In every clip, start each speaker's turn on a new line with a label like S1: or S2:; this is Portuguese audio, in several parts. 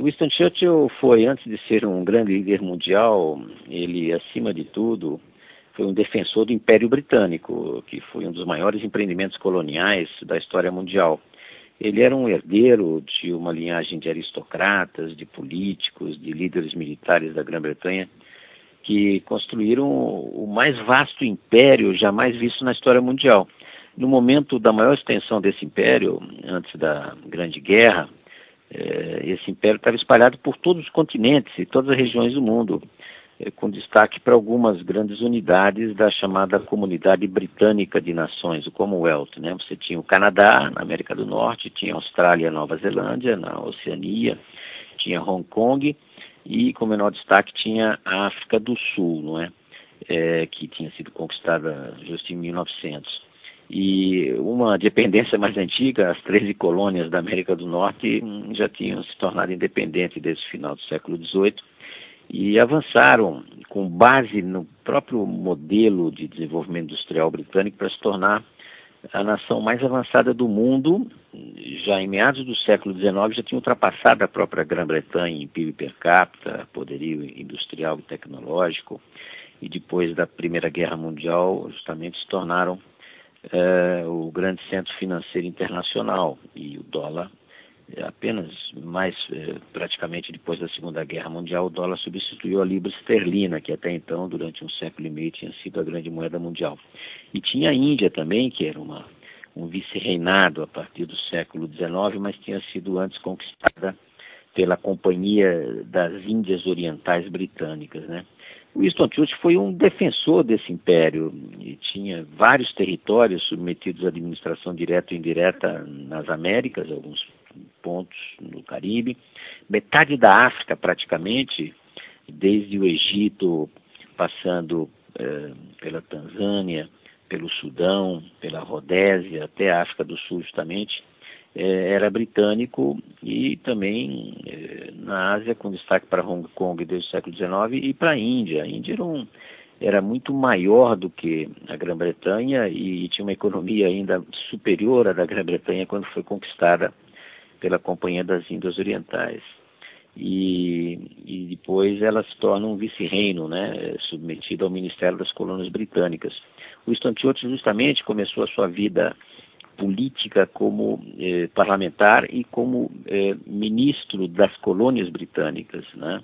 S1: Winston Churchill foi, antes de ser um grande líder mundial, ele, acima de tudo, foi um defensor do Império Britânico, que foi um dos maiores empreendimentos coloniais da história mundial. Ele era um herdeiro de uma linhagem de aristocratas, de políticos, de líderes militares da Grã-Bretanha, que construíram o mais vasto império jamais visto na história mundial. No momento da maior extensão desse império, antes da Grande Guerra, esse império estava espalhado por todos os continentes e todas as regiões do mundo, eh, com destaque para algumas grandes unidades da chamada Comunidade Britânica de Nações, o Commonwealth. Né? Você tinha o Canadá, na América do Norte, tinha a Austrália, Nova Zelândia, na Oceania, tinha Hong Kong e, com menor destaque, tinha a África do Sul, não é? é que tinha sido conquistada justo em 1900 e uma dependência mais antiga, as 13 colônias da América do Norte hum, já tinham se tornado independentes desde o final do século XVIII e avançaram com base no próprio modelo de desenvolvimento industrial britânico para se tornar a nação mais avançada do mundo. Já em meados do século XIX já tinha ultrapassado a própria Grã-Bretanha em PIB per capita, poderio industrial e tecnológico, e depois da Primeira Guerra Mundial justamente se tornaram é, o grande centro financeiro internacional e o dólar é apenas mais é, praticamente depois da Segunda Guerra Mundial o dólar substituiu a libra esterlina que até então durante um século e meio tinha sido a grande moeda mundial e tinha a Índia também que era uma um vice-reinado a partir do século XIX mas tinha sido antes conquistada pela Companhia das Índias Orientais Britânicas, né? Winston Churchill foi um defensor desse império e tinha vários territórios submetidos à administração direta e indireta nas Américas, alguns pontos no Caribe, metade da África praticamente, desde o Egito, passando eh, pela Tanzânia, pelo Sudão, pela Rodésia, até a África do Sul justamente, era britânico e também é, na Ásia, com destaque para Hong Kong desde o século XIX e para a Índia. A Índia era, um, era muito maior do que a Grã-Bretanha e tinha uma economia ainda superior à da Grã-Bretanha quando foi conquistada pela Companhia das Índias Orientais. E, e, depois ela se torna um vice-reino, né, submetido ao Ministério das Colônias Britânicas. O Churchill justamente começou a sua vida política como eh, parlamentar e como eh, ministro das colônias britânicas, né?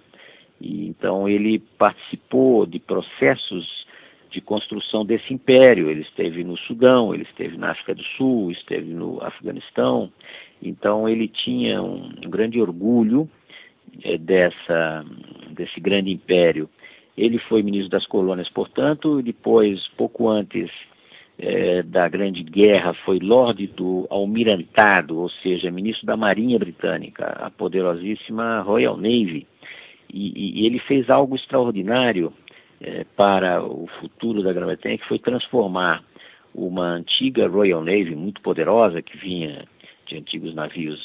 S1: E, então ele participou de processos de construção desse império. Ele esteve no Sudão, ele esteve na África do Sul, esteve no Afeganistão. Então ele tinha um, um grande orgulho eh, dessa desse grande império. Ele foi ministro das colônias, portanto, depois, pouco antes é, da Grande Guerra foi Lorde do Almirantado, ou seja, ministro da Marinha Britânica, a poderosíssima Royal Navy. E, e ele fez algo extraordinário é, para o futuro da Grã-Bretanha, que foi transformar uma antiga Royal Navy muito poderosa, que vinha de antigos navios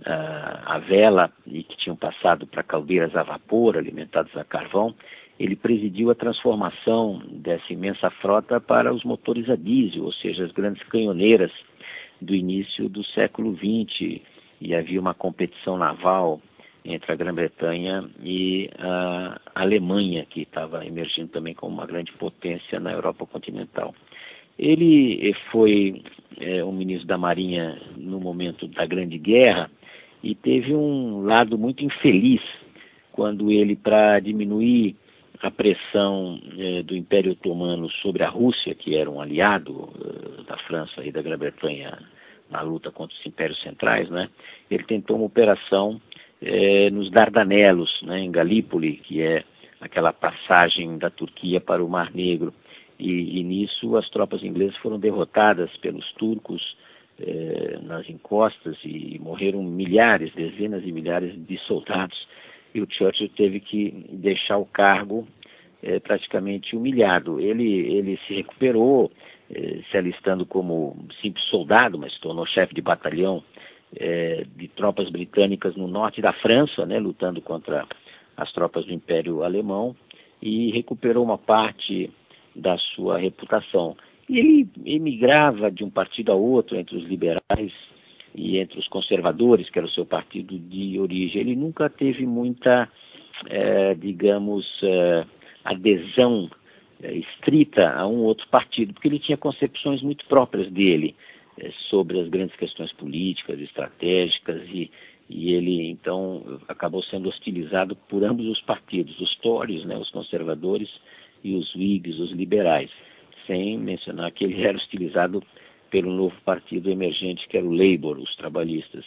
S1: uh, à vela e que tinham passado para caldeiras a vapor alimentadas a carvão, ele presidiu a transformação dessa imensa frota para os motores a diesel, ou seja, as grandes canhoneiras do início do século XX, e havia uma competição naval entre a Grã-Bretanha e a Alemanha, que estava emergindo também como uma grande potência na Europa continental. Ele foi é, ministro da Marinha no momento da Grande Guerra e teve um lado muito infeliz quando ele, para diminuir a pressão eh, do Império Otomano sobre a Rússia, que era um aliado eh, da França e da Grã-Bretanha na luta contra os impérios centrais, né? Ele tentou uma operação eh, nos Dardanelos, né, em Galípoli, que é aquela passagem da Turquia para o Mar Negro. E, e nisso as tropas inglesas foram derrotadas pelos turcos eh, nas encostas e morreram milhares, dezenas de milhares de soldados e o Churchill teve que deixar o cargo é, praticamente humilhado. Ele, ele se recuperou, é, se alistando como simples soldado, mas tornou chefe de batalhão é, de tropas britânicas no norte da França, né, lutando contra as tropas do Império Alemão, e recuperou uma parte da sua reputação. E ele emigrava de um partido a outro entre os liberais e entre os conservadores, que era o seu partido de origem. Ele nunca teve muita, é, digamos, é, adesão é, estrita a um outro partido, porque ele tinha concepções muito próprias dele é, sobre as grandes questões políticas, estratégicas, e, e ele então acabou sendo hostilizado por ambos os partidos, os Tories, né, os conservadores, e os Whigs, os liberais, sem mencionar que ele era hostilizado pelo novo partido emergente que era o Labour, os trabalhistas.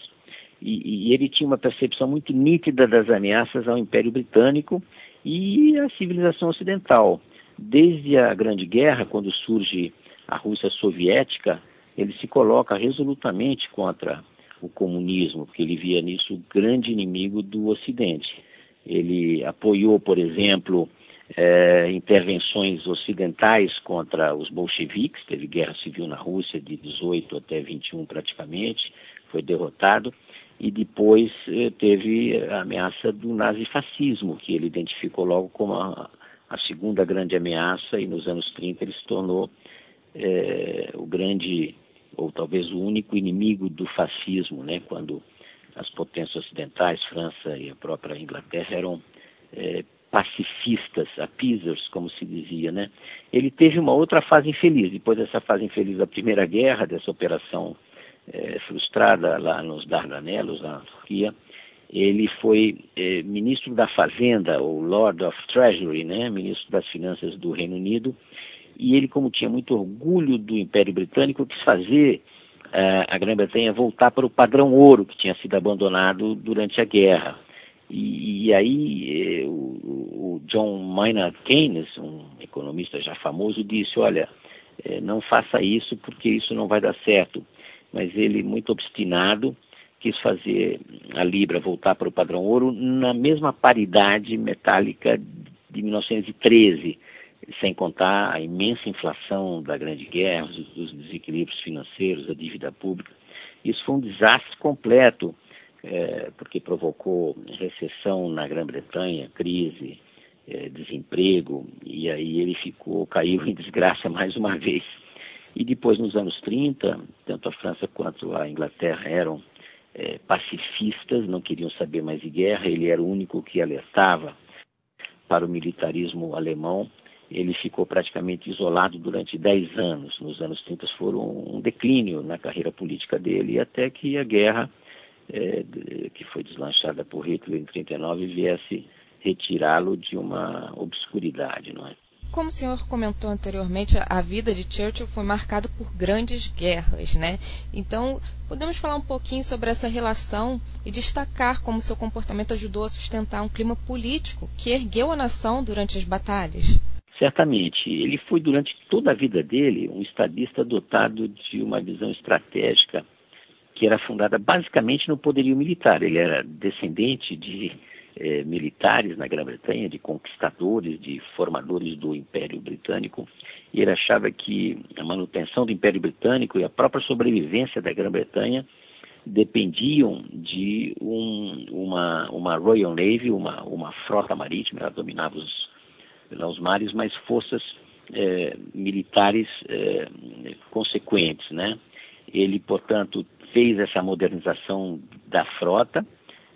S1: E, e, ele tinha uma percepção muito nítida das ameaças ao Império Britânico e à civilização ocidental. Desde a Grande Guerra, quando surge a Rússia soviética, ele se coloca resolutamente contra o comunismo, porque ele via nisso o grande inimigo do Ocidente. Ele apoiou, por exemplo, é, intervenções ocidentais contra os bolcheviques, teve guerra civil na Rússia de 18 até 21 praticamente, foi derrotado, e depois eh, teve a ameaça do nazifascismo, que ele identificou logo como a, a, segunda grande ameaça, e nos anos 30 ele se tornou eh, o grande, ou talvez o único inimigo do fascismo, né, quando as potências ocidentais, França e a própria Inglaterra, eram eh, pacifistas, appeasers, como se dizia, né? Ele teve uma outra fase infeliz, depois dessa fase infeliz da Primeira Guerra, dessa operação é, frustrada lá nos Dardanelos, na Turquia, ele foi é, ministro da Fazenda, ou Lord of Treasury, né? Ministro das Finanças do Reino Unido, e ele, como tinha muito orgulho do Império Britânico, quis fazer é, a Grã-Bretanha voltar para o padrão ouro que tinha sido abandonado durante a guerra. E, e aí eh, o, o, John Maynard Keynes, um economista já famoso, disse, olha, eh, não faça isso porque isso não vai dar certo. Mas ele, muito obstinado, quis fazer a Libra voltar para o padrão ouro na mesma paridade metálica de 1913, sem contar a imensa inflação da Grande Guerra, os desequilíbrios financeiros, a dívida pública. Isso foi um desastre completo é, porque provocou recessão na Grã-Bretanha, crise, é, desemprego, e aí ele ficou, caiu em desgraça mais uma vez. E depois, nos anos 30, tanto a França quanto a Inglaterra eram é, pacifistas, não queriam saber mais de guerra, ele era o único que alertava para o militarismo alemão. Ele ficou praticamente isolado durante 10 anos. Nos anos 30 foram um declínio na carreira política dele, até que a guerra é, que foi deslanchada por Hitler em 39 viesse retirá-lo de uma obscuridade, não é?
S2: Como o senhor comentou anteriormente, a vida de Churchill foi marcada por grandes guerras, né? Então, podemos falar um pouquinho sobre essa relação e destacar como seu comportamento ajudou a sustentar um clima político que ergueu a nação durante as batalhas?
S1: Certamente. Ele foi, durante toda a vida dele, um estadista dotado de uma visão estratégica que era fundada basicamente no poderio militar. Ele era descendente de eh, militares na Grã-Bretanha, de conquistadores, de formadores do Império Britânico, e ele achava que a manutenção do Império Britânico e a própria sobrevivência da Grã-Bretanha dependiam de um, uma, uma Royal Navy, uma, uma frota marítima, ela dominava os, os mares, mas forças eh, militares eh, consequentes, né? Ele, portanto, fez essa modernização da frota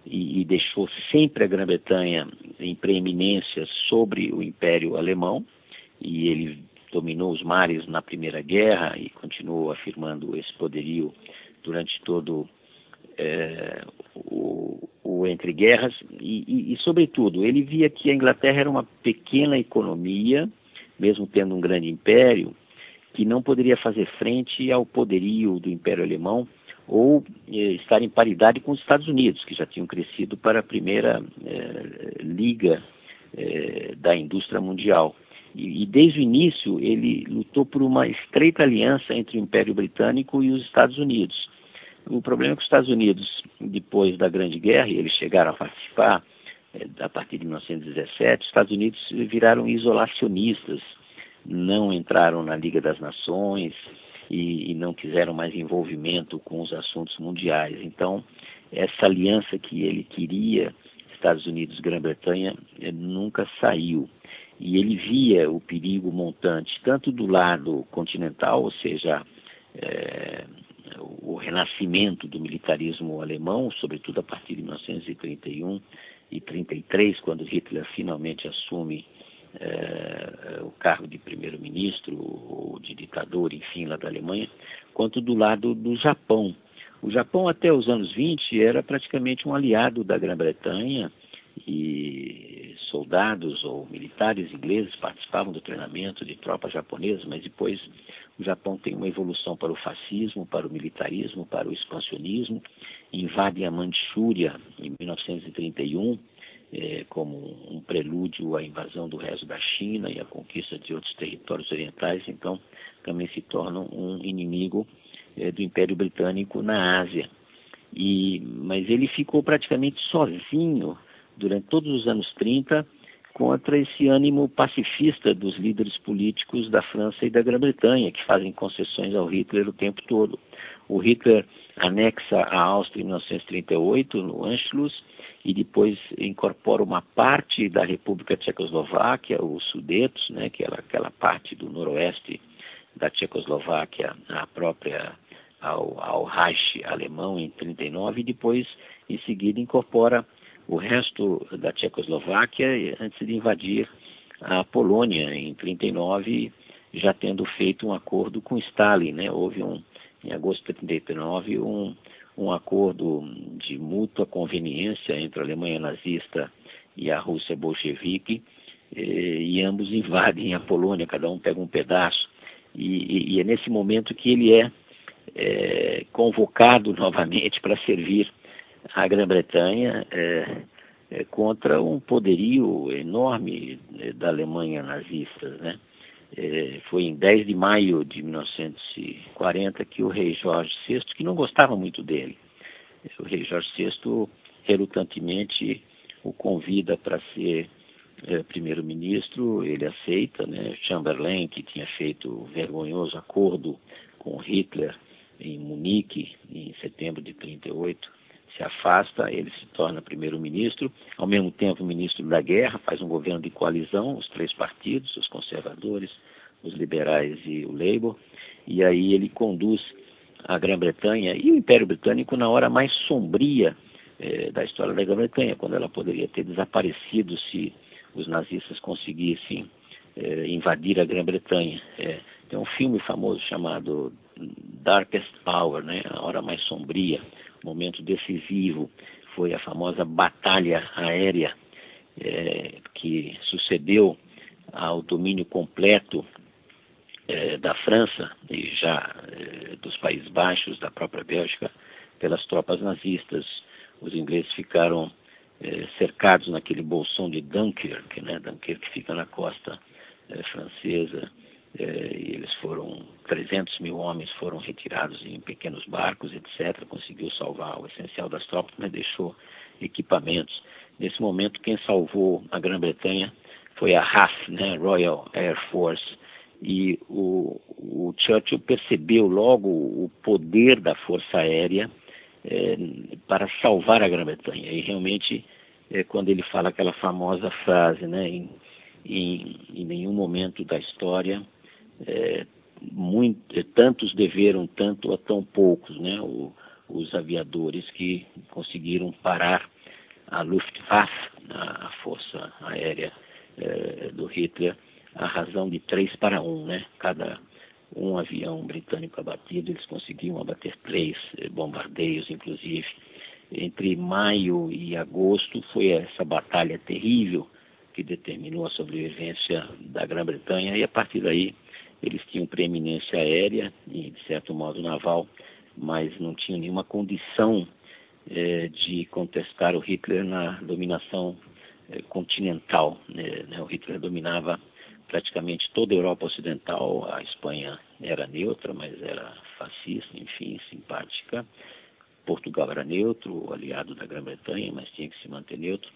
S1: e, e deixou sempre a Grã-Bretanha em preeminência sobre o Império Alemão e ele dominou os mares na Primeira Guerra e continuou afirmando esse poderio durante todo é, o, o entre guerras. E, e, e, sobretudo, ele via que a Inglaterra era uma pequena economia, mesmo tendo um grande império, que não poderia fazer frente ao poderio do Império Alemão ou eh, estar em paridade com os Estados Unidos, que já tinham crescido para a primeira eh, liga eh, da indústria mundial. E, e, desde o início ele lutou por uma estreita aliança entre o Império Britânico e os Estados Unidos. O problema é que os Estados Unidos, depois da Grande Guerra, e eles chegaram a participar eh, a partir de 1917, os Estados Unidos viraram isolacionistas, não entraram na Liga das Nações, e, e não quiseram mais envolvimento com os assuntos mundiais. Então, essa aliança que ele queria, Estados Unidos Grã-Bretanha, eh, nunca saiu. E ele via o perigo montante, tanto do lado continental, ou seja, é, o renascimento do militarismo alemão, sobretudo a partir de 1931 e 33, quando Hitler finalmente assume eh, o cargo de primeiro-ministro ou de ditador, enfim, lá da Alemanha, quanto do lado do Japão. O Japão, até os anos 20, era praticamente um aliado da Grã-Bretanha e soldados ou militares ingleses participavam do treinamento de tropas japonesas, mas depois o Japão tem uma evolução para o fascismo, para o militarismo, para o expansionismo, invade a Manchúria em 1931 eh, como um prelúdio à invasão do resto da China e à conquista de outros territórios orientais, então também se torna um inimigo eh, do Império Britânico na Ásia. E, mas ele ficou praticamente sozinho durante todos os anos 30 contra esse ânimo pacifista dos líderes políticos da França e da Grã-Bretanha, que fazem concessões ao Hitler o tempo todo. O Hitler anexa a Áustria em 1938, no Anschluss, e depois incorpora uma parte da República Tchecoslováquia, os Sudetos, né, que era aquela parte do noroeste da Tchecoslováquia, a própria ao, ao Reich alemão em 39 e depois em seguida incorpora o resto da Tchecoslováquia antes de invadir a Polônia em 39, já tendo feito um acordo com Stalin, né? Houve um em agosto de 39 um um acordo de mútua conveniência entre a Alemanha nazista e a Rússia bolchevique, e, e ambos invadem a Polônia, cada um pega um pedaço. E, e, é nesse momento que ele é, é convocado novamente para servir a Grã-Bretanha é, é, contra um poderio enorme da Alemanha nazista. Né? É, foi em 10 de maio de 1940 que o rei Jorge VI, que não gostava muito dele, o rei Jorge VI relutantemente o convida para ser é, primeiro-ministro, ele aceita, né? Chamberlain, que tinha feito o vergonhoso acordo com Hitler em Munique em setembro de 38, se afasta, ele se torna primeiro-ministro, ao mesmo tempo ministro da guerra, faz um governo de coalizão, os três partidos, os conservadores, os liberais e o Labour, e aí ele conduz a Grã-Bretanha e o Império Britânico na hora mais sombria eh, da história da Grã-Bretanha, quando ela poderia ter desaparecido se os nazistas conseguissem eh, invadir a Grã-Bretanha. É, tem um filme famoso chamado Darkest Hour, né, a hora mais sombria, momento decisivo foi a famosa batalha aérea é, que sucedeu ao domínio completo é, da França e já é, dos Países Baixos, da própria Bélgica, pelas tropas nazistas. Os ingleses ficaram é, cercados naquele bolsão de Dunkirk, né? Dunkirk fica na costa é, francesa eles foram 300 mil homens foram retirados em pequenos barcos, etc. Conseguiu salvar o essencial das tropas, mas deixou equipamentos. Nesse momento, quem salvou a Grã-Bretanha foi a RAF, né, Royal Air Force, e o, o Churchill percebeu logo o poder da força aérea é, para salvar a Grã-Bretanha. E realmente, é, quando ele fala aquela famosa frase, né, em, em, em nenhum momento da história é, muito, é, tantos deveram tanto a tão poucos, né? O, os aviadores que conseguiram parar a Luftwaffe, a, força aérea é, do Hitler, a razão de três para um, né? Cada um avião britânico abatido, eles conseguiam abater três é, bombardeios, inclusive. Entre maio e agosto foi essa batalha terrível que determinou a sobrevivência da Grã-Bretanha e a partir daí eles tinham preeminência aérea e, de certo modo, naval, mas não tinham nenhuma condição eh, de contestar o Hitler na dominação eh, continental. Né? O Hitler dominava praticamente toda a Europa Ocidental, a Espanha era neutra, mas era fascista, enfim, simpática. Portugal era neutro, aliado da Grã-Bretanha, mas tinha que se manter neutro.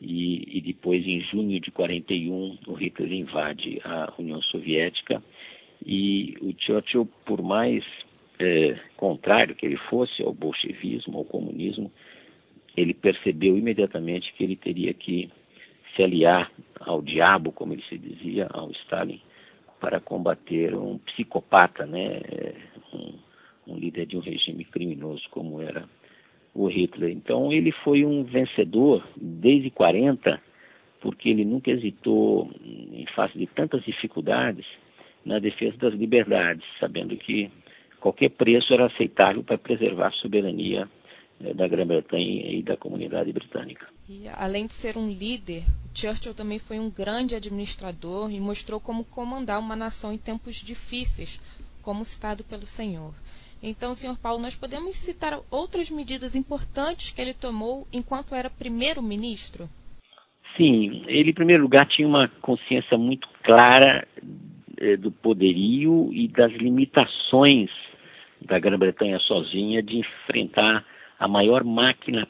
S1: E, e, depois, em junho de 41, o Hitler invade a União Soviética e o Churchill, por mais é, contrário que ele fosse ao bolchevismo, ao comunismo, ele percebeu imediatamente que ele teria que se aliar ao diabo, como ele se dizia, ao Stalin, para combater um psicopata, né, um, um um líder de um regime criminoso como era o Hitler. Então ele foi um vencedor desde 40, porque ele nunca hesitou em face de tantas dificuldades na defesa das liberdades, sabendo que qualquer preço era aceitável para preservar a soberania eh, da Grã-Bretanha e da comunidade britânica.
S2: E, além de ser um líder, Churchill também foi um grande administrador e mostrou como comandar uma nação em tempos difíceis, como citado pelo Senhor. Então, senhor Paulo, nós podemos citar outras medidas importantes que ele tomou enquanto era primeiro-ministro?
S1: Sim, ele, em primeiro lugar, tinha uma consciência muito clara eh, do poderio e das limitações da Grã-Bretanha sozinha de enfrentar a maior máquina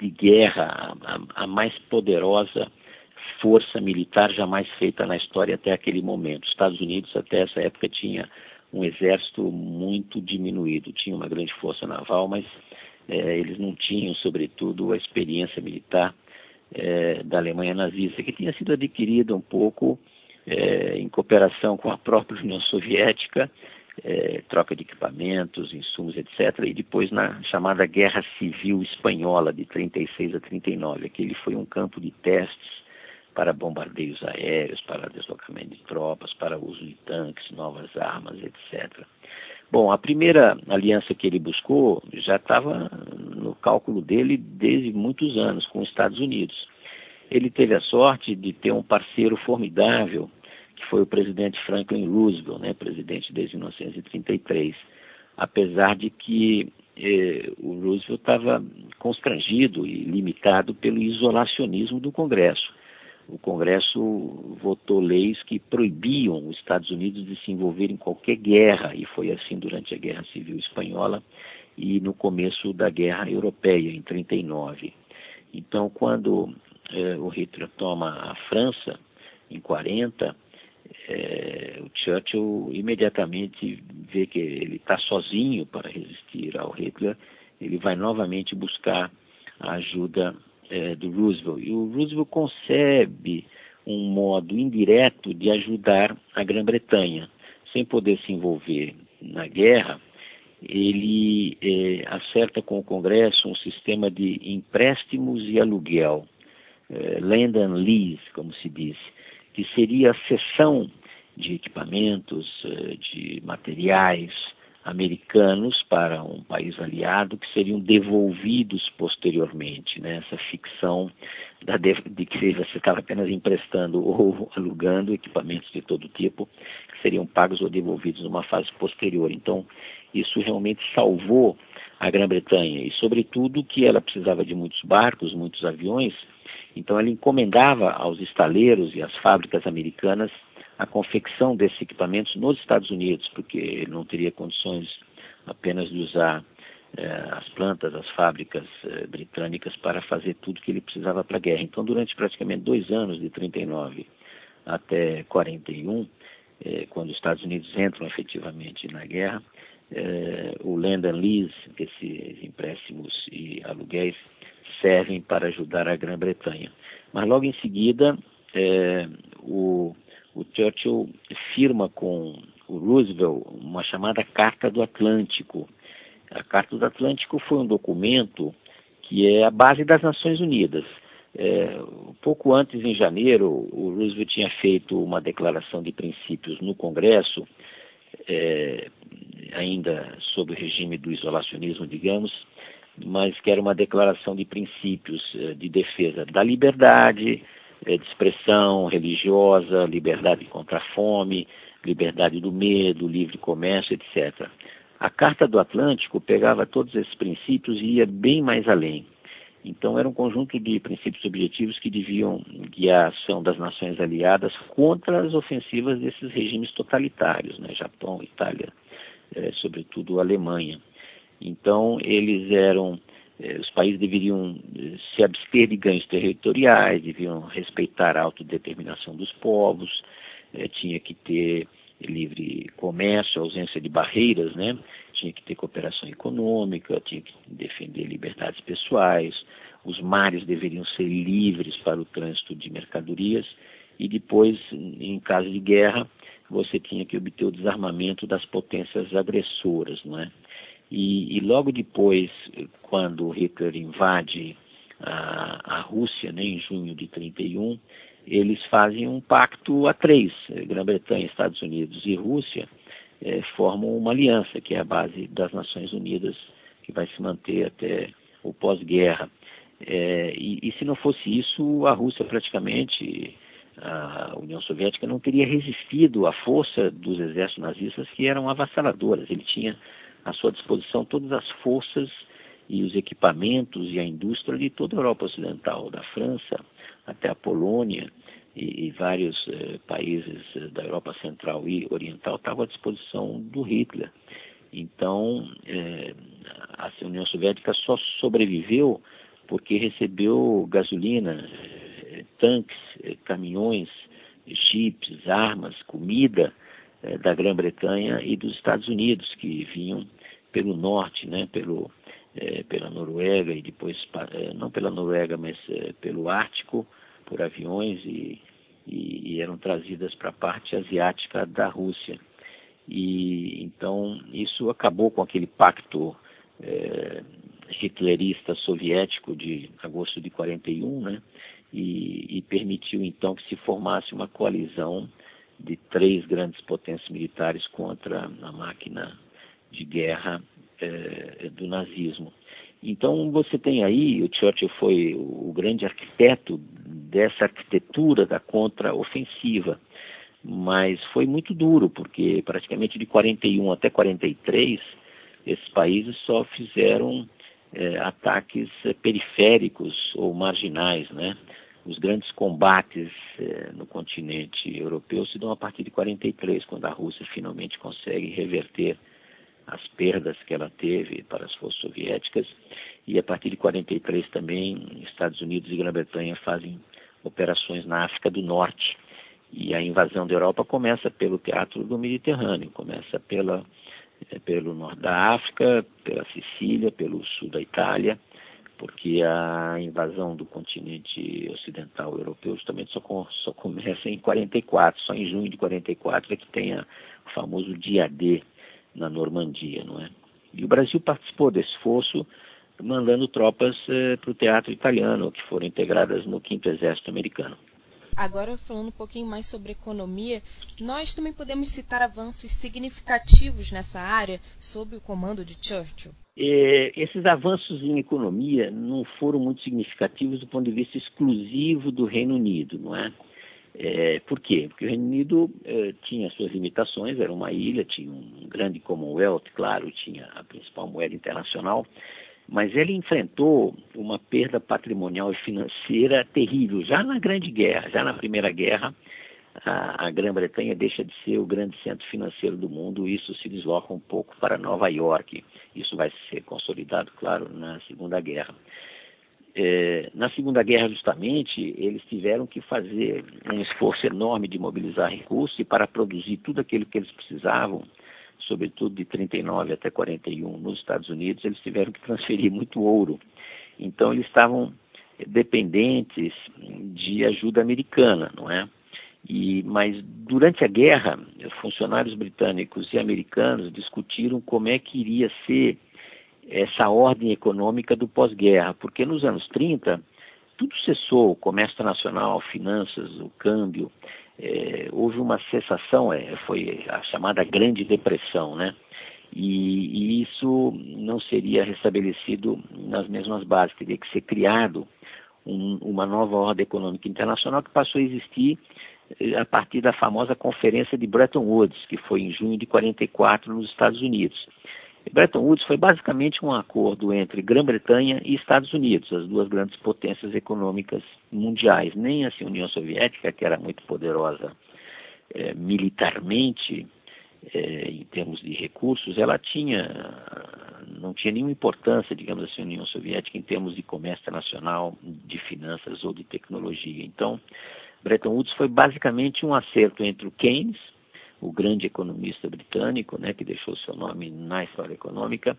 S1: de guerra, a, a, mais poderosa força militar jamais feita na história até aquele momento. Os Estados Unidos, até essa época, tinha um exército muito diminuído, tinha uma grande força naval, mas é, eles não tinham, sobretudo, a experiência militar é, da Alemanha nazista, que tinha sido adquirida um pouco é, em cooperação com a própria União Soviética é, troca de equipamentos, insumos, etc. E depois na chamada Guerra Civil Espanhola, de 36 a 39. Aquele foi um campo de testes para bombardeios aéreos, para deslocamento de tropas, para uso de tanques, novas armas, etc. Bom, a primeira aliança que ele buscou já estava no cálculo dele desde muitos anos, com os Estados Unidos. Ele teve a sorte de ter um parceiro formidável que foi o presidente Franklin Roosevelt, né, presidente desde 1933, apesar de que eh, o Roosevelt estava constrangido e limitado pelo isolacionismo do Congresso. O Congresso votou leis que proibiam os Estados Unidos de se envolver em qualquer guerra, e foi assim durante a Guerra Civil Espanhola e no começo da Guerra Europeia, em 39. Então, quando eh, o Hitler toma a França, em 40, é, o Churchill imediatamente vê que ele está sozinho para resistir ao Hitler, ele vai novamente buscar a ajuda é, do Roosevelt. E o Roosevelt concebe um modo indireto de ajudar a Grã-Bretanha. Sem poder se envolver na guerra, ele é, acerta com o Congresso um sistema de empréstimos e aluguel, é, land and lease, como se diz, que seria a cessão de equipamentos, eh, de materiais americanos para um país aliado que seriam devolvidos posteriormente, né? essa ficção da de, de que você estava apenas emprestando ou alugando equipamentos de todo tipo que seriam pagos ou devolvidos numa fase posterior. Então, isso realmente salvou a Grã-Bretanha e, sobretudo, que ela precisava de muitos barcos, muitos aviões então ela encomendava aos estaleiros e às fábricas americanas a confecção desses equipamentos nos Estados Unidos, porque ele não teria condições apenas de usar eh, as plantas, as fábricas eh, britânicas para fazer tudo que ele precisava para a guerra. Então, durante praticamente dois anos, de 39 até 41, eh, quando os Estados Unidos entram efetivamente na guerra, eh, o Land and Lease, esses empréstimos e aluguéis, servem para ajudar a Grã-Bretanha. Mas logo em seguida, é, o, o Churchill firma com o Roosevelt uma chamada Carta do Atlântico. A Carta do Atlântico foi um documento que é a base das Nações Unidas. É, pouco antes, em janeiro, o Roosevelt tinha feito uma declaração de princípios no Congresso, é, ainda sob o regime do isolacionismo, digamos, mas que era uma declaração de princípios eh, de defesa da liberdade, eh, de expressão religiosa, liberdade contra a fome, liberdade do medo, livre comércio, etc. A Carta do Atlântico pegava todos esses princípios e ia bem mais além. Então, era um conjunto de princípios objetivos que deviam guiar a ação das nações aliadas contra as ofensivas desses regimes totalitários, né? Japão, Itália, eh, sobretudo Alemanha. Então, eles eram, eh, os países deveriam eh, se abster de ganhos territoriais, deviam respeitar a autodeterminação dos povos, eh, tinha que ter livre comércio, ausência de barreiras, né? tinha que ter cooperação econômica, tinha que defender liberdades pessoais, os mares deveriam ser livres para o trânsito de mercadorias e depois, em caso de guerra, você tinha que obter o desarmamento das potências agressoras, não é? E, e logo depois, quando Hitler invade a, a Rússia, né, em junho de 31, eles fazem um pacto a três, Grã-Bretanha, Estados Unidos e Rússia, é, formam uma aliança que é a base das Nações Unidas, que vai se manter até o pós-guerra. É, e, e, se não fosse isso, a Rússia praticamente, a União Soviética não teria resistido à força dos exércitos nazistas que eram avassaladoras. Ele tinha à sua disposição todas as forças e os equipamentos e a indústria de toda a Europa Ocidental, da França até a Polônia e, e vários eh, países eh, da Europa Central e Oriental estavam à disposição do Hitler. Então, eh, a União Soviética só sobreviveu porque recebeu gasolina, eh, tanques, eh, caminhões, chips, armas, comida eh, da Grã-Bretanha e dos Estados Unidos, que vinham pelo norte, né, pelo, pela Noruega e depois, não pela Noruega, mas pelo Ártico, por aviões e, e, e eram trazidas para a parte asiática da Rússia. E então isso acabou com aquele pacto é, hitlerista soviético de agosto de 41, né? E, e, permitiu então que se formasse uma coalizão de três grandes potências militares contra a máquina de guerra é, do nazismo. Então você tem aí, o Churchill foi o grande arquiteto dessa arquitetura da contraofensiva, mas foi muito duro, porque praticamente de 41 até 43, esses países só fizeram é, ataques é, periféricos ou marginais, né? Os grandes combates no continente europeu se dão a partir de 43, quando a Rússia finalmente consegue reverter as perdas que ela teve para as forças soviéticas e a partir de 43 também Estados Unidos e Grã-Bretanha fazem operações na África do Norte. E a invasão da Europa começa pelo teatro do Mediterrâneo, começa pela, é, pelo norte da África, pela Sicília, pelo sul da Itália, porque a invasão do continente ocidental europeu justamente só, só começa em 44, só em junho de 44 é que tem a, o famoso dia D, na Normandia, não é? E o Brasil participou desse esforço mandando tropas eh, para o teatro italiano, que foram integradas no 5 Exército Americano.
S2: Agora, falando um pouquinho mais sobre economia, nós também podemos citar avanços significativos nessa área sob o comando de Churchill.
S1: É, esses avanços em economia não foram muito significativos do ponto de vista exclusivo do Reino Unido, não é? É, por quê? Porque o Reino Unido é, tinha suas limitações, era uma ilha, tinha um grande Commonwealth, claro, tinha a principal moeda internacional, mas ele enfrentou uma perda patrimonial e financeira terrível. Já na Grande Guerra, já na Primeira Guerra, a, a Grã-Bretanha deixa de ser o grande centro financeiro do mundo, isso se desloca um pouco para Nova York. Isso vai ser consolidado, claro, na Segunda Guerra. É, na Segunda Guerra, justamente, eles tiveram que fazer um esforço enorme de mobilizar recursos e para produzir tudo aquilo que eles precisavam, sobretudo de 39 até 41 nos Estados Unidos, eles tiveram que transferir muito ouro. Então, eles estavam dependentes de ajuda americana, não é? E, mas durante a guerra, funcionários britânicos e americanos discutiram como é que iria ser essa ordem econômica do pós-guerra, porque nos anos 30 tudo cessou, comércio internacional, finanças, o câmbio, é, houve uma cessação, é, foi a chamada Grande Depressão, né? E, e, isso não seria restabelecido nas mesmas bases, teria que ser criado um, uma nova ordem econômica internacional que passou a existir é, a partir da famosa Conferência de Bretton Woods, que foi em junho de 44 nos Estados Unidos. Bretton Woods foi basicamente um acordo entre Grã-Bretanha e Estados Unidos, as duas grandes potências econômicas mundiais. Nem assim, a União Soviética, que era muito poderosa é, militarmente, é, em termos de recursos, ela tinha não tinha nenhuma importância, digamos assim, a União Soviética em termos de comércio internacional, de finanças ou de tecnologia. Então, Bretton Woods foi basicamente um acerto entre o Keynes, o grande economista britânico, né, que deixou seu nome na história econômica,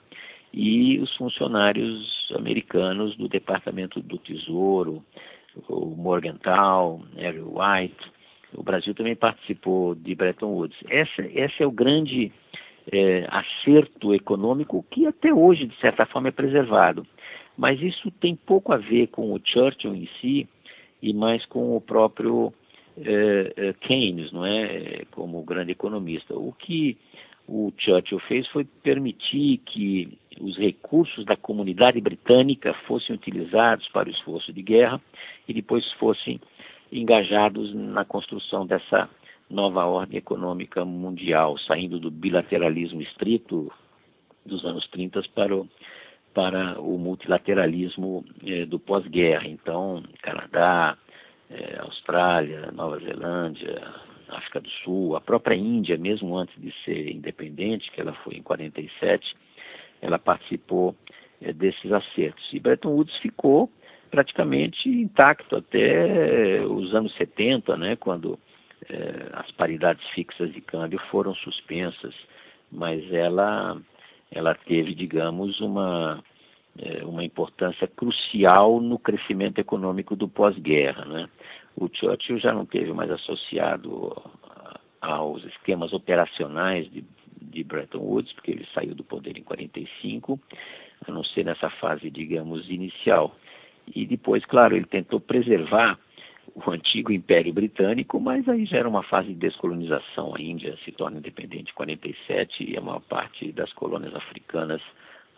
S1: e os funcionários americanos do Departamento do Tesouro, o Morgenthau, Harry White. O Brasil também participou de Bretton Woods. Essa, esse é o grande é, acerto econômico que até hoje, de certa forma, é preservado. Mas isso tem pouco a ver com o Churchill em si e mais com o próprio Keynes, não é, como grande economista. O que o Churchill fez foi permitir que os recursos da comunidade britânica fossem utilizados para o esforço de guerra e depois fossem engajados na construção dessa nova ordem econômica mundial, saindo do bilateralismo estrito dos anos 30 para o, para o multilateralismo eh, do pós-guerra. Então, Canadá, eh, Austrália, Nova Zelândia, África do Sul, a própria Índia, mesmo antes de ser independente, que ela foi em 47, ela participou eh, desses acertos. E Bretton Woods ficou praticamente intacto até os anos 70, né, quando eh, as paridades fixas de câmbio foram suspensas, mas ela, ela teve, digamos, uma, eh, uma importância crucial no crescimento econômico do pós-guerra. Né? O Churchill já não teve mais associado aos esquemas operacionais de, de Bretton Woods, porque ele saiu do poder em 45, a não ser nessa fase, digamos, inicial. E depois, claro, ele tentou preservar o antigo Império Britânico, mas aí já era uma fase de descolonização. A Índia se torna independente em 47 e a maior parte das colônias africanas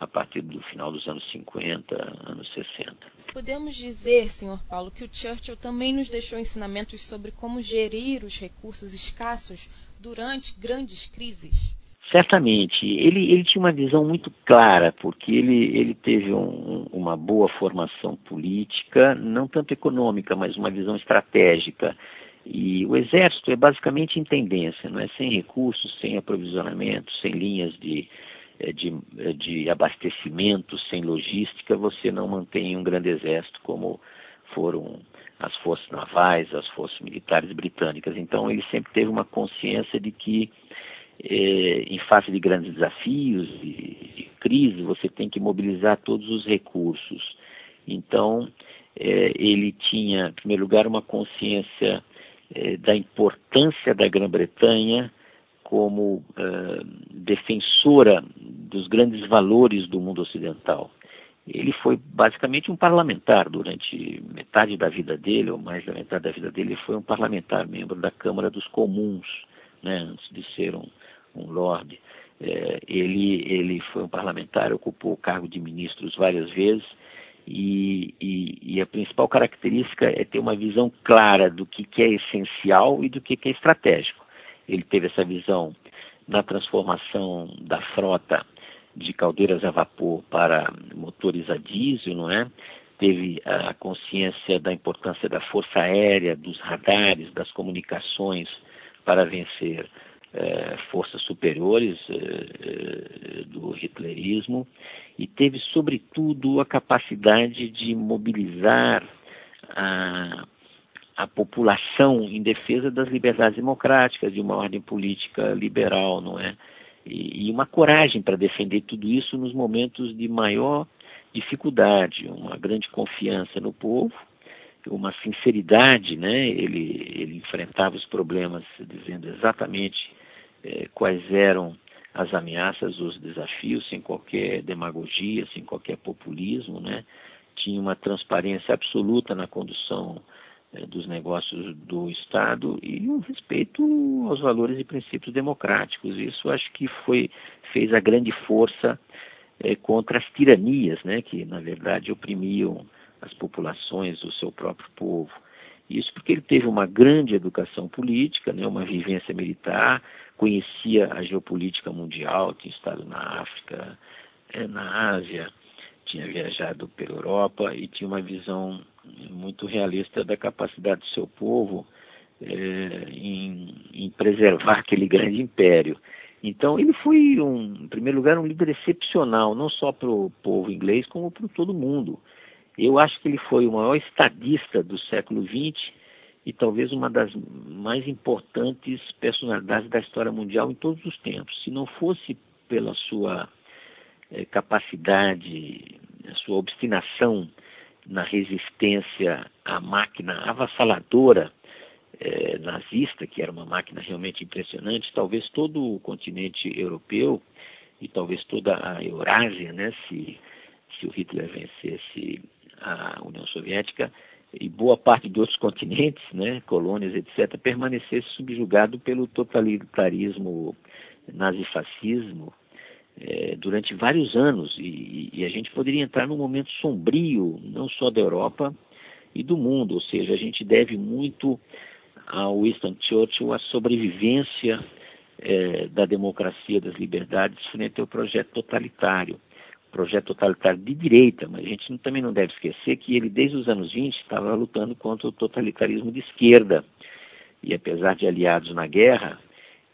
S1: a partir do final dos anos 50, anos 60.
S2: Podemos dizer, Sr. Paulo, que o Churchill também nos deixou ensinamentos sobre como gerir os recursos escassos durante grandes crises?
S1: Certamente. Ele, ele tinha uma visão muito clara, porque ele, ele teve um, uma boa formação política, não tanto econômica, mas uma visão estratégica. E o exército é basicamente intendência, não é? Sem recursos, sem aprovisionamento, sem linhas de, de, eh, de abastecimento, sem logística, você não mantém um grande exército como foram as forças navais, as forças militares britânicas. Então ele sempre teve uma consciência de que é, em face de grandes desafios, de, de, crise, você tem que mobilizar todos os recursos. Então, é, ele tinha, em primeiro lugar, uma consciência é, da importância da Grã-Bretanha como é, defensora dos grandes valores do mundo ocidental. Ele foi basicamente um parlamentar durante metade da vida dele, ou mais da metade da vida dele, ele foi um parlamentar, membro da Câmara dos Comuns, né, antes de ser um, um lord. É, ele, ele foi um parlamentar, ocupou o cargo de ministros várias vezes e, e, e, a principal característica é ter uma visão clara do que, que é essencial e do que, que é estratégico. Ele teve essa visão na transformação da frota de caldeiras a vapor para motores a diesel, não é? Teve a consciência da importância da força aérea, dos radares, das comunicações para vencer é, forças superiores é, é, do hitlerismo e teve, sobretudo, a capacidade de mobilizar a, a população em defesa das liberdades democráticas, de uma ordem política liberal, não é? E, e uma coragem para defender tudo isso nos momentos de maior dificuldade, uma grande confiança no povo uma sinceridade, né? Ele, ele enfrentava os problemas dizendo exatamente eh, quais eram as ameaças, os desafios, sem qualquer demagogia, sem qualquer populismo, né? Tinha uma transparência absoluta na condução dos negócios do Estado e um respeito aos valores e princípios democráticos. Isso acho que foi fez a grande força eh, contra as tiranias, né? Que na verdade oprimiam as populações do seu próprio povo. Isso porque ele teve uma grande educação política, né, uma vivência militar, conhecia a geopolítica mundial, tinha estado na África, é, na Ásia, tinha viajado pela Europa e tinha uma visão muito realista da capacidade do seu povo é, em, em, preservar aquele grande império. Então ele foi, um, em primeiro lugar, um líder excepcional, não só para o povo inglês, como para todo mundo. Eu acho que ele foi o maior estadista do século XX e talvez uma das mais importantes personalidades da história mundial em todos os tempos. Se não fosse pela sua eh, capacidade, sua obstinação na resistência à máquina avassaladora é, nazista, que era uma máquina realmente impressionante, talvez todo o continente europeu e talvez toda a Eurásia, né, se, se o Hitler vencesse a União Soviética, e boa parte de outros continentes, né, colônias, etc., permanecesse subjugado pelo totalitarismo nazifascismo é, durante vários anos. E, e, a gente poderia entrar num momento sombrio, não só da Europa e do mundo, ou seja, a gente deve muito ao Winston Churchill a sobrevivência é, da democracia, das liberdades, frente ao projeto totalitário projeto totalitário de direita, mas a gente também não deve esquecer que ele, desde os anos 20, estava lutando contra o totalitarismo de esquerda. E apesar de aliados na guerra,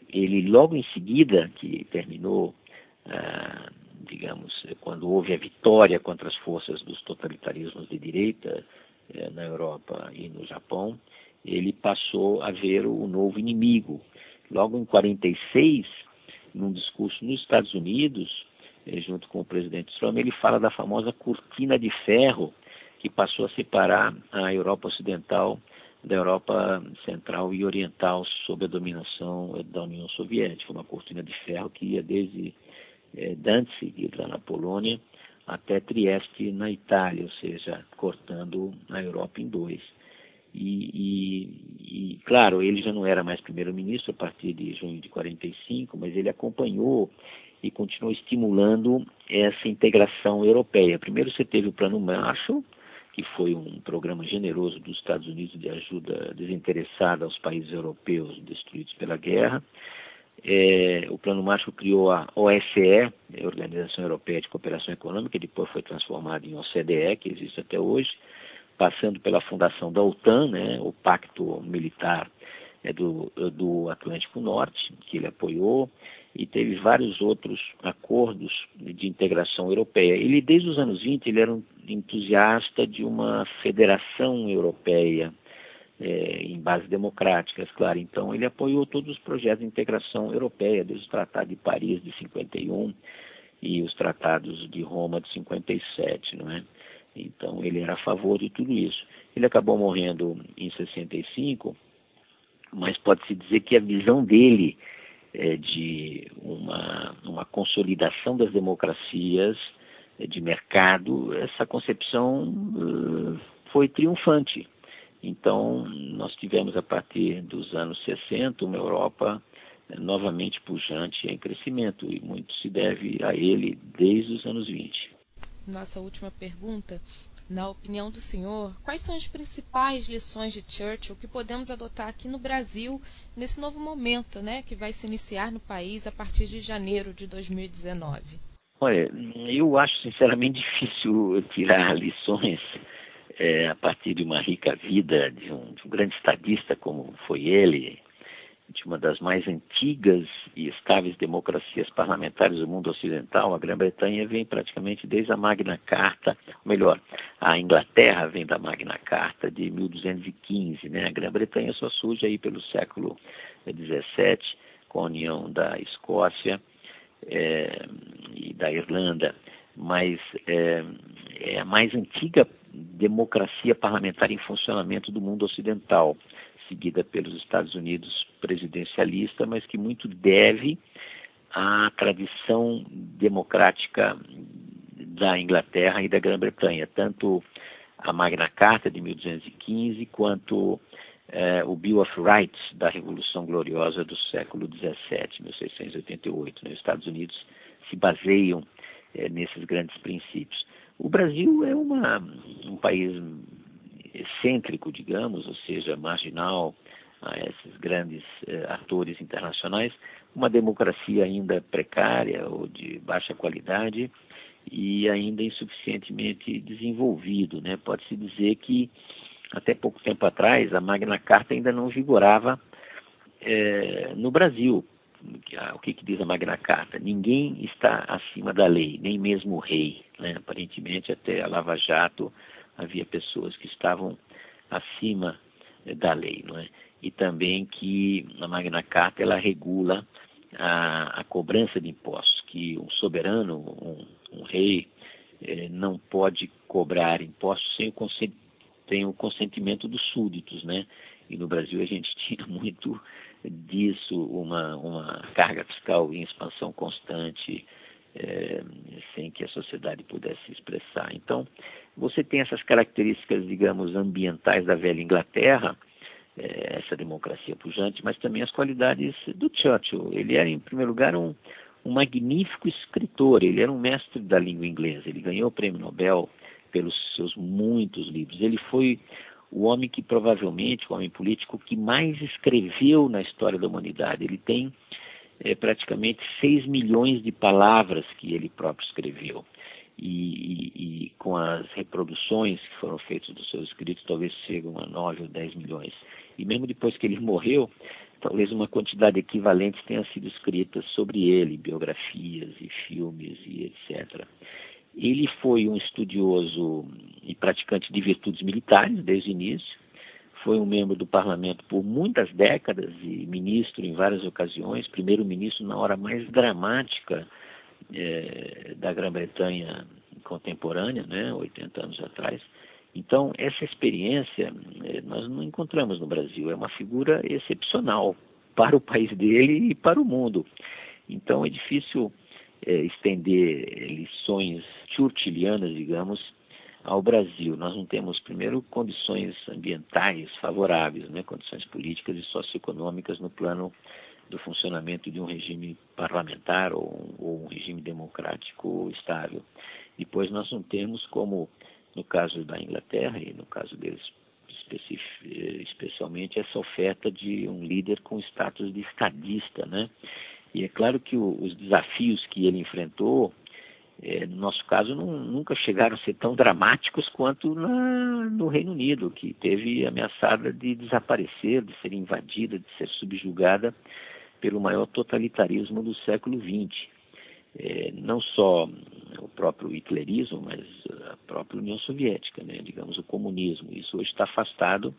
S1: ele logo em seguida, que terminou, ah, digamos, quando houve a vitória contra as forças dos totalitarismos de direita eh, na Europa e no Japão, ele passou a ver o novo inimigo. Logo em 46, num discurso nos Estados Unidos, eh, junto com o presidente Trump, ele fala da famosa cortina de ferro que passou a separar a Europa Ocidental da Europa Central e Oriental sob a dominação eh, da União Soviética, uma cortina de ferro que ia desde Danzig, lá na Polônia, até Trieste, na Itália, ou seja, cortando a Europa em dois. E, e, e claro, ele já não era mais primeiro-ministro a partir de junho de 45, mas ele acompanhou e continuou estimulando essa integração europeia. Primeiro você teve o Plano Marshall, que foi um programa generoso dos Estados Unidos de ajuda desinteressada aos países europeus destruídos pela guerra. É, o Plano Marshall criou a OSCE, a Organização Europeia de Cooperação Econômica, depois foi transformada em OCDE, que existe até hoje, passando pela fundação da OTAN, né, o Pacto Militar é, do, do Atlântico Norte, que ele apoiou, e teve vários outros acordos de integração europeia. Ele, desde os anos 20, ele era um entusiasta de uma federação europeia é, em bases democráticas, claro. Então, ele apoiou todos os projetos de integração europeia, desde o Tratado de Paris de 51 e os tratados de Roma de 57, não é? Então, ele era a favor de tudo isso. Ele acabou morrendo em 65, mas pode-se dizer que a visão dele é, de uma, uma consolidação das democracias é, de mercado, essa concepção uh, foi triunfante. Então, nós tivemos a partir dos anos 60 uma Europa é, novamente pujante em crescimento, e muito se deve a ele desde os anos 20.
S2: Nossa última pergunta na opinião do senhor, quais são as principais lições de Churchill que podemos adotar aqui no Brasil nesse novo momento, né, que vai se iniciar no país a partir de janeiro de 2019?
S1: Olha, eu acho sinceramente difícil tirar lições é, a partir de uma rica vida de um, de um grande estadista como foi ele, de uma das mais antigas e estáveis democracias parlamentares do mundo ocidental, a Grã-Bretanha vem praticamente desde a Magna Carta, melhor, a Inglaterra vem da Magna Carta de 1215, né? A Grã-Bretanha só surge aí pelo século XVII com a união da Escócia é, e da Irlanda, mas é, é a mais antiga democracia parlamentar em funcionamento do mundo ocidental seguida pelos Estados Unidos presidencialista, mas que muito deve à tradição democrática da Inglaterra e da Grã-Bretanha, tanto a Magna Carta de 1215 quanto eh, o Bill of Rights da Revolução Gloriosa do século XVII, 1688. Né? Os Estados Unidos se baseiam eh, nesses grandes princípios. O Brasil é uma, um país excêntrico, digamos, ou seja, marginal a esses grandes eh, atores internacionais, uma democracia ainda precária ou de baixa qualidade e ainda insuficientemente desenvolvido. Né? Pode-se dizer que até pouco tempo atrás a Magna Carta ainda não vigorava eh, no Brasil. O que, que, diz a Magna Carta? Ninguém está acima da lei, nem mesmo o rei. Né? Aparentemente, até a Lava Jato havia pessoas que estavam acima eh, da lei, não é? E também que a Magna Carta ela regula a, a cobrança de impostos, que um soberano, um, um rei, eh, não pode cobrar impostos sem o, sem o consentimento dos súditos, né? E no Brasil a gente tinha muito disso, uma, uma carga fiscal em expansão constante, é, sem que a sociedade pudesse se expressar. Então, você tem essas características, digamos, ambientais da velha Inglaterra, é, essa democracia pujante, mas também as qualidades do Churchill. Ele era, em primeiro lugar, um, um magnífico escritor, ele era um mestre da língua inglesa, ele ganhou o prêmio Nobel pelos seus muitos livros. Ele foi o homem que provavelmente, o homem político que mais escreveu na história da humanidade. Ele tem é, praticamente 6 milhões de palavras que ele próprio escreveu. E, e, e, com as reproduções que foram feitas dos seus escritos, talvez chegam a 9 ou 10 milhões. E mesmo depois que ele morreu, talvez uma quantidade equivalente tenha sido escrita sobre ele, biografias e filmes e etc. Ele foi um estudioso e praticante de virtudes militares desde o início, foi um membro do parlamento por muitas décadas e ministro em várias ocasiões, primeiro-ministro na hora mais dramática é, da Grã-Bretanha contemporânea, né, 80 anos atrás. Então, essa experiência é, nós não encontramos no Brasil, é uma figura excepcional para o país dele e para o mundo. Então, é difícil é, estender lições churchillianas, digamos, ao Brasil. Nós não temos, primeiro, condições ambientais favoráveis, né, condições políticas e socioeconômicas no plano do funcionamento de um regime parlamentar ou, ou um regime democrático estável. Depois, nós não temos, como no caso da Inglaterra e no caso deles especialmente, essa oferta de um líder com status de estadista, né? E é claro que o, os desafios que ele enfrentou, é, no nosso caso, não, nunca chegaram a ser tão dramáticos quanto na, no Reino Unido, que teve ameaçada de desaparecer, de ser invadida, de ser subjugada pelo maior totalitarismo do século XX. É, não só o próprio hitlerismo, mas a própria União Soviética, né, digamos, o comunismo. Isso hoje está afastado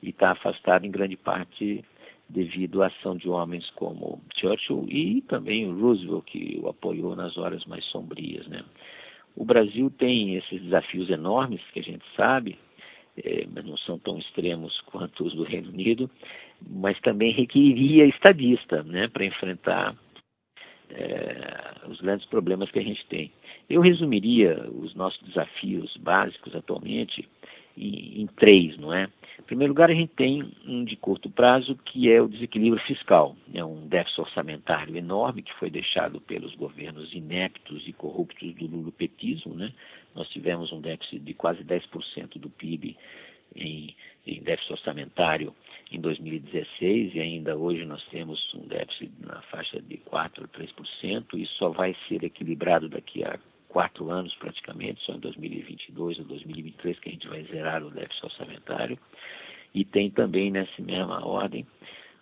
S1: e está afastado em grande parte devido à ação de homens como Churchill e também Roosevelt, que o apoiou nas horas mais sombrias. Né? O Brasil tem esses desafios enormes, que a gente sabe, é, mas não são tão extremos quanto os do Reino Unido, mas também requeriria estadista né, para enfrentar é, os grandes problemas que a gente tem. Eu resumiria os nossos desafios básicos atualmente em, três, não é? Em primeiro lugar, a gente tem um de curto prazo que é o desequilíbrio fiscal, é um déficit orçamentário enorme que foi deixado pelos governos ineptos e corruptos do lulopetismo, né? Nós tivemos um déficit de quase 10% do PIB em, em déficit orçamentário em 2016 e ainda hoje nós temos um déficit na faixa de 4 a 3%. Isso só vai ser equilibrado daqui a quatro anos praticamente, só em 2022 ou 2023 que a gente vai zerar o déficit orçamentário. E tem também nessa mesma ordem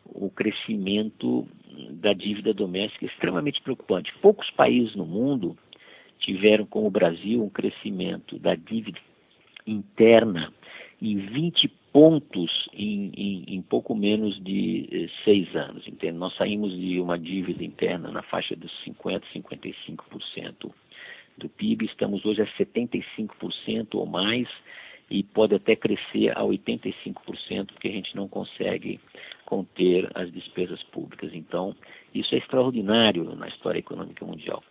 S1: o crescimento da dívida doméstica extremamente preocupante. Poucos países no mundo tiveram, como o Brasil, um crescimento da dívida interna em 20 pontos em, em, em pouco menos de eh, seis anos. Entende? Nós saímos de uma dívida interna na faixa dos 50%, 55% do PIB, estamos hoje a 75% ou mais e pode até crescer a 85%, porque a gente não consegue conter as despesas públicas. Então, isso é extraordinário na história econômica mundial.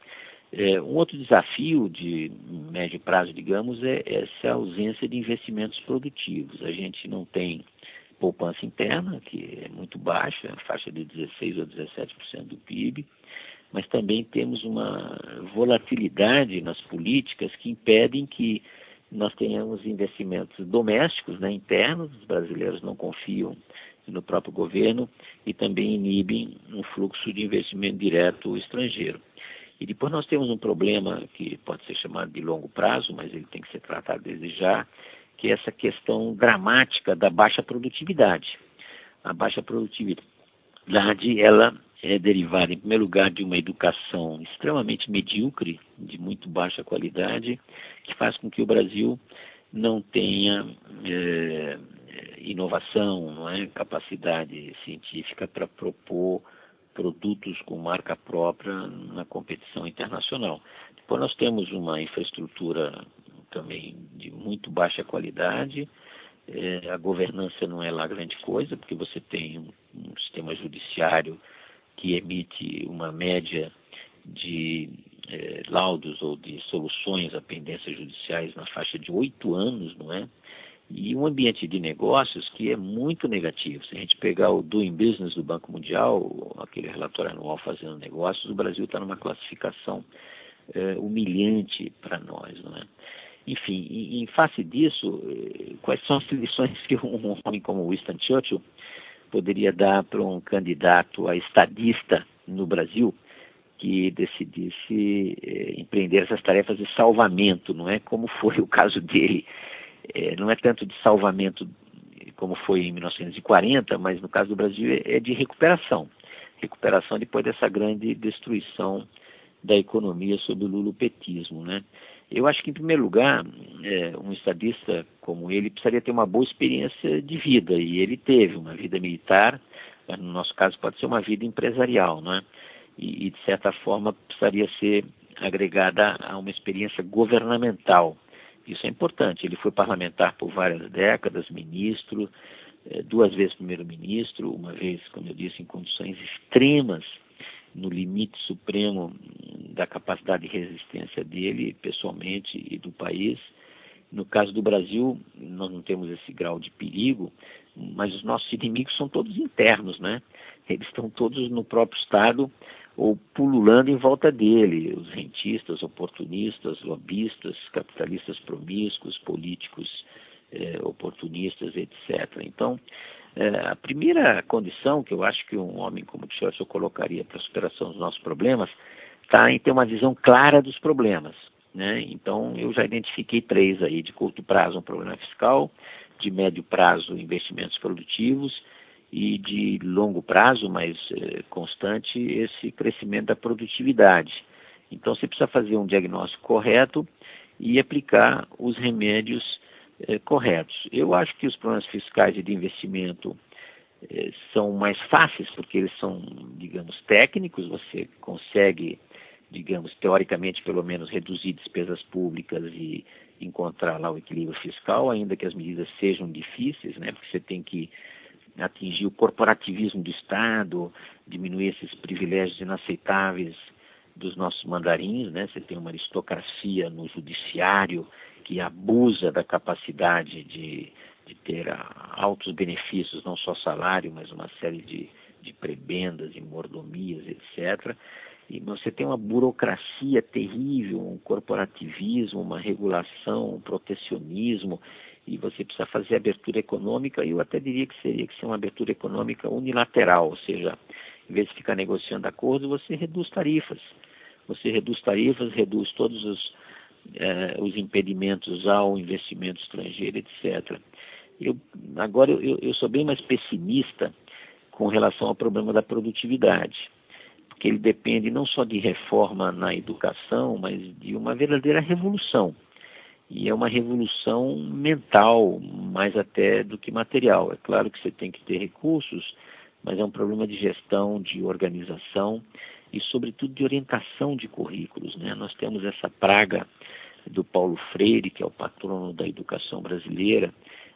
S1: É, um outro desafio de médio prazo, digamos, é essa ausência de investimentos produtivos. A gente não tem poupança interna, que é muito baixa, faixa de 16 ou 17% do PIB, mas também temos uma volatilidade nas políticas que impedem que nós tenhamos investimentos domésticos, né, internos, os brasileiros não confiam no próprio governo e também inibem um fluxo de investimento direto estrangeiro. E depois nós temos um problema que pode ser chamado de longo prazo, mas ele tem que ser tratado desde já, que é essa questão dramática da baixa produtividade. A baixa produtividade, ela é derivada, em primeiro lugar, de uma educação extremamente medíocre, de muito baixa qualidade, que faz com que o Brasil não tenha é, inovação, não é? capacidade científica para propor produtos com marca própria na competição internacional. Depois nós temos uma infraestrutura também de muito baixa qualidade, É, a governança não é lá grande coisa, porque você tem um, um sistema judiciário que emite uma média de é, laudos ou de soluções a pendências judiciais na faixa de oito anos, não é? E um ambiente de negócios que é muito negativo. Se a gente pegar o Doing Business do Banco Mundial, aquele relatório anual fazendo negócios, o Brasil está numa classificação é, humilhante para nós, não é? Enfim, em, em face disso, eh, quais são as lições que um homem como Winston Churchill poderia dar para um candidato a estadista no Brasil que decidisse eh, empreender essas tarefas de salvamento, não é como foi o caso dele. Eh, não é tanto de salvamento como foi em 1940, mas no caso do Brasil é, é de recuperação. Recuperação depois dessa grande destruição da economia sob o lulopetismo, né? Eu acho que, em primeiro lugar, é, um estadista como ele precisaria ter uma boa experiência de vida, e ele teve uma vida militar, no nosso caso pode ser uma vida empresarial, não é? E, e de certa forma, precisaria ser agregada a uma experiência governamental. Isso é importante. Ele foi parlamentar por várias décadas, ministro, é, duas vezes primeiro-ministro, uma vez, como eu disse, em condições extremas no limite supremo da capacidade de resistência dele, pessoalmente, e do país. No caso do Brasil, nós não temos esse grau de perigo, mas os nossos inimigos são todos internos, né? Eles estão todos no próprio Estado ou pululando em volta dele, os rentistas, oportunistas, lobistas, capitalistas promíscuos, políticos eh, oportunistas, etc. Então, é, a primeira condição que eu acho que um homem como o Churchill colocaria para a superação dos nossos problemas está em ter uma visão clara dos problemas. Né? Então, eu já identifiquei três aí: de curto prazo, um problema fiscal, de médio prazo, investimentos produtivos e de longo prazo, mas é, constante, esse crescimento da produtividade. Então, você precisa fazer um diagnóstico correto e aplicar os remédios eh, corretos. Eu acho que os problemas fiscais e de investimento eh, são mais fáceis porque eles são, digamos, técnicos, você consegue, digamos, teoricamente pelo menos reduzir despesas públicas e encontrar lá o equilíbrio fiscal, ainda que as medidas sejam difíceis, né, porque você tem que atingir o corporativismo do Estado, diminuir esses privilégios inaceitáveis dos nossos mandarins, né? Você tem uma aristocracia no judiciário que abusa da capacidade de, de ter altos benefícios, não só salário, mas uma série de, de prebendas e mordomias, etc. E você tem uma burocracia terrível, um corporativismo, uma regulação, um protecionismo, e você precisa fazer abertura econômica, e eu até diria que seria que ser uma abertura econômica unilateral, ou seja, em vez de ficar negociando acordo, você reduz tarifas. Você reduz tarifas, reduz todos os eh, os impedimentos ao investimento estrangeiro, etc. Eu, agora eu, eu sou bem mais pessimista com relação ao problema da produtividade, porque ele depende não só de reforma na educação, mas de uma verdadeira revolução. E é uma revolução mental, mais até do que material. É claro que você tem que ter recursos, mas é um problema de gestão, de organização e, sobretudo, de orientação de currículos. Né? Nós temos essa praga do Paulo Freire, que é o patrono da educação brasileira.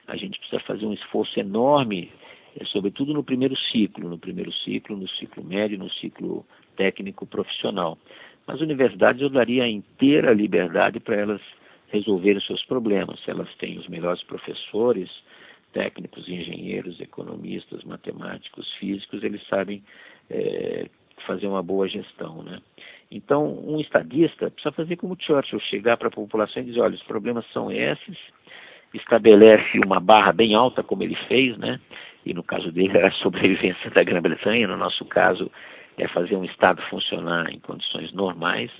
S1: A gente precisa fazer um esforço enorme, eh, sobretudo no primeiro ciclo, no primeiro ciclo, no ciclo médio, no ciclo técnico profissional. Mas universidades eu daria a inteira liberdade para elas resolverem seus problemas. Se elas têm os melhores professores, técnicos, engenheiros, economistas, matemáticos, físicos, eles sabem é, fazer uma boa gestão. Né? Então, um estadista precisa fazer como Churchill, chegar para a população e dizer, olha, os problemas são esses, estabelece uma barra bem alta, como ele fez, né? e no caso dele era a sobrevivência da Grã-Bretanha, no nosso caso é fazer um Estado funcionar em condições normais,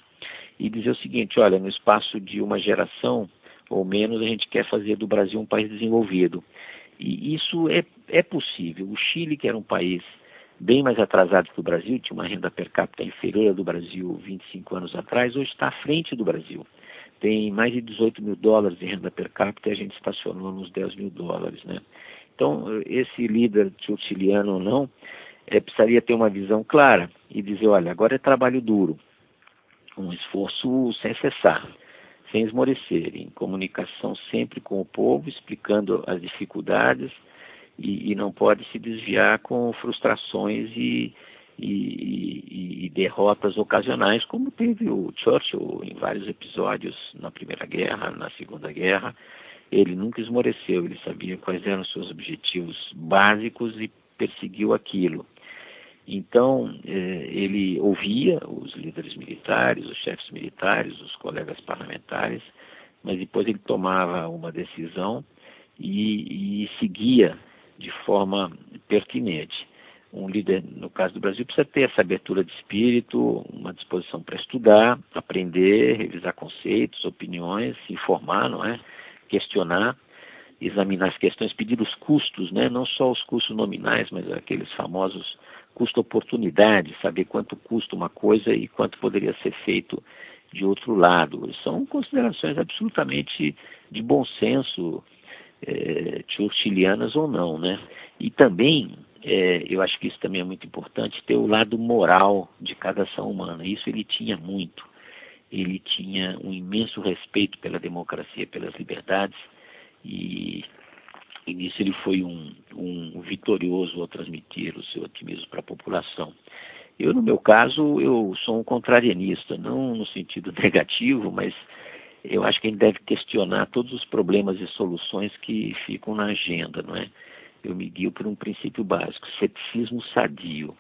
S1: e dizer o seguinte, olha, no espaço de uma geração ou menos, a gente quer fazer do Brasil um país desenvolvido. E isso é, é possível. O Chile, que era um país bem mais atrasado que o Brasil, tinha uma renda per capita inferior do Brasil 25 anos atrás, hoje está à frente do Brasil. Tem mais de 18 mil dólares de renda per capita e a gente estacionou nos 10 mil dólares. Né? Então, esse líder churchilliano ou não, é, precisaria ter uma visão clara e dizer, olha, agora é trabalho duro, um esforço sem cessar. sem esmorecer, em comunicação sempre com o povo, explicando as dificuldades e, e não pode se desviar com frustrações e, e, e, derrotas ocasionais, como teve o Churchill em vários episódios na Primeira Guerra, na Segunda Guerra. Ele nunca esmoreceu, ele sabia quais eram os seus objetivos básicos e perseguiu aquilo. Então, eh, ele ouvia os líderes militares, os chefes militares, os colegas parlamentares, mas depois ele tomava uma decisão e, e seguia de forma pertinente. Um líder, no caso do Brasil, precisa ter essa abertura de espírito, uma disposição para estudar, aprender, revisar conceitos, opiniões, se informar, não é? questionar, examinar as questões, pedir os custos, né? não só os custos nominais, mas aqueles famosos custo-oportunidade, saber quanto custa uma coisa e quanto poderia ser feito de outro lado. São considerações absolutamente de bom senso, é, churchillianas ou não, né? E também, é, eu acho que isso também é muito importante, ter o lado moral de cada ação humana. Isso ele tinha muito. Ele tinha um imenso respeito pela democracia, pelas liberdades, e e nisso ele foi um, um vitorioso ao transmitir o seu otimismo para a população. Eu, no meu caso, eu sou um contrarianista, não no sentido negativo, mas eu acho que a gente deve questionar todos os problemas e soluções que ficam na agenda, não é? Eu me guio por um princípio básico, ceticismo sadio.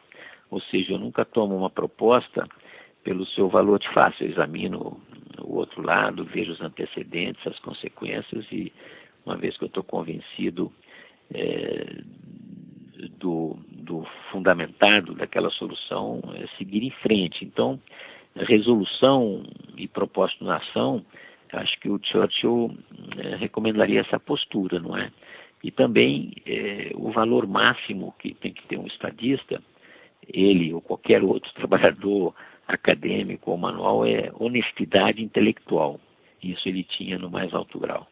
S1: Ou seja, eu nunca tomo uma proposta pelo seu valor de face, eu examino o outro lado, vejo os antecedentes, as consequências e uma vez que eu estou convencido é, do, do, fundamentado daquela solução, é seguir em frente. Então, resolução e propósito na ação, acho que o Churchill é, recomendaria essa postura, não é? E também é, o valor máximo que tem que ter um estadista, ele ou qualquer outro trabalhador acadêmico ou manual, é honestidade intelectual. Isso ele tinha no mais alto grau.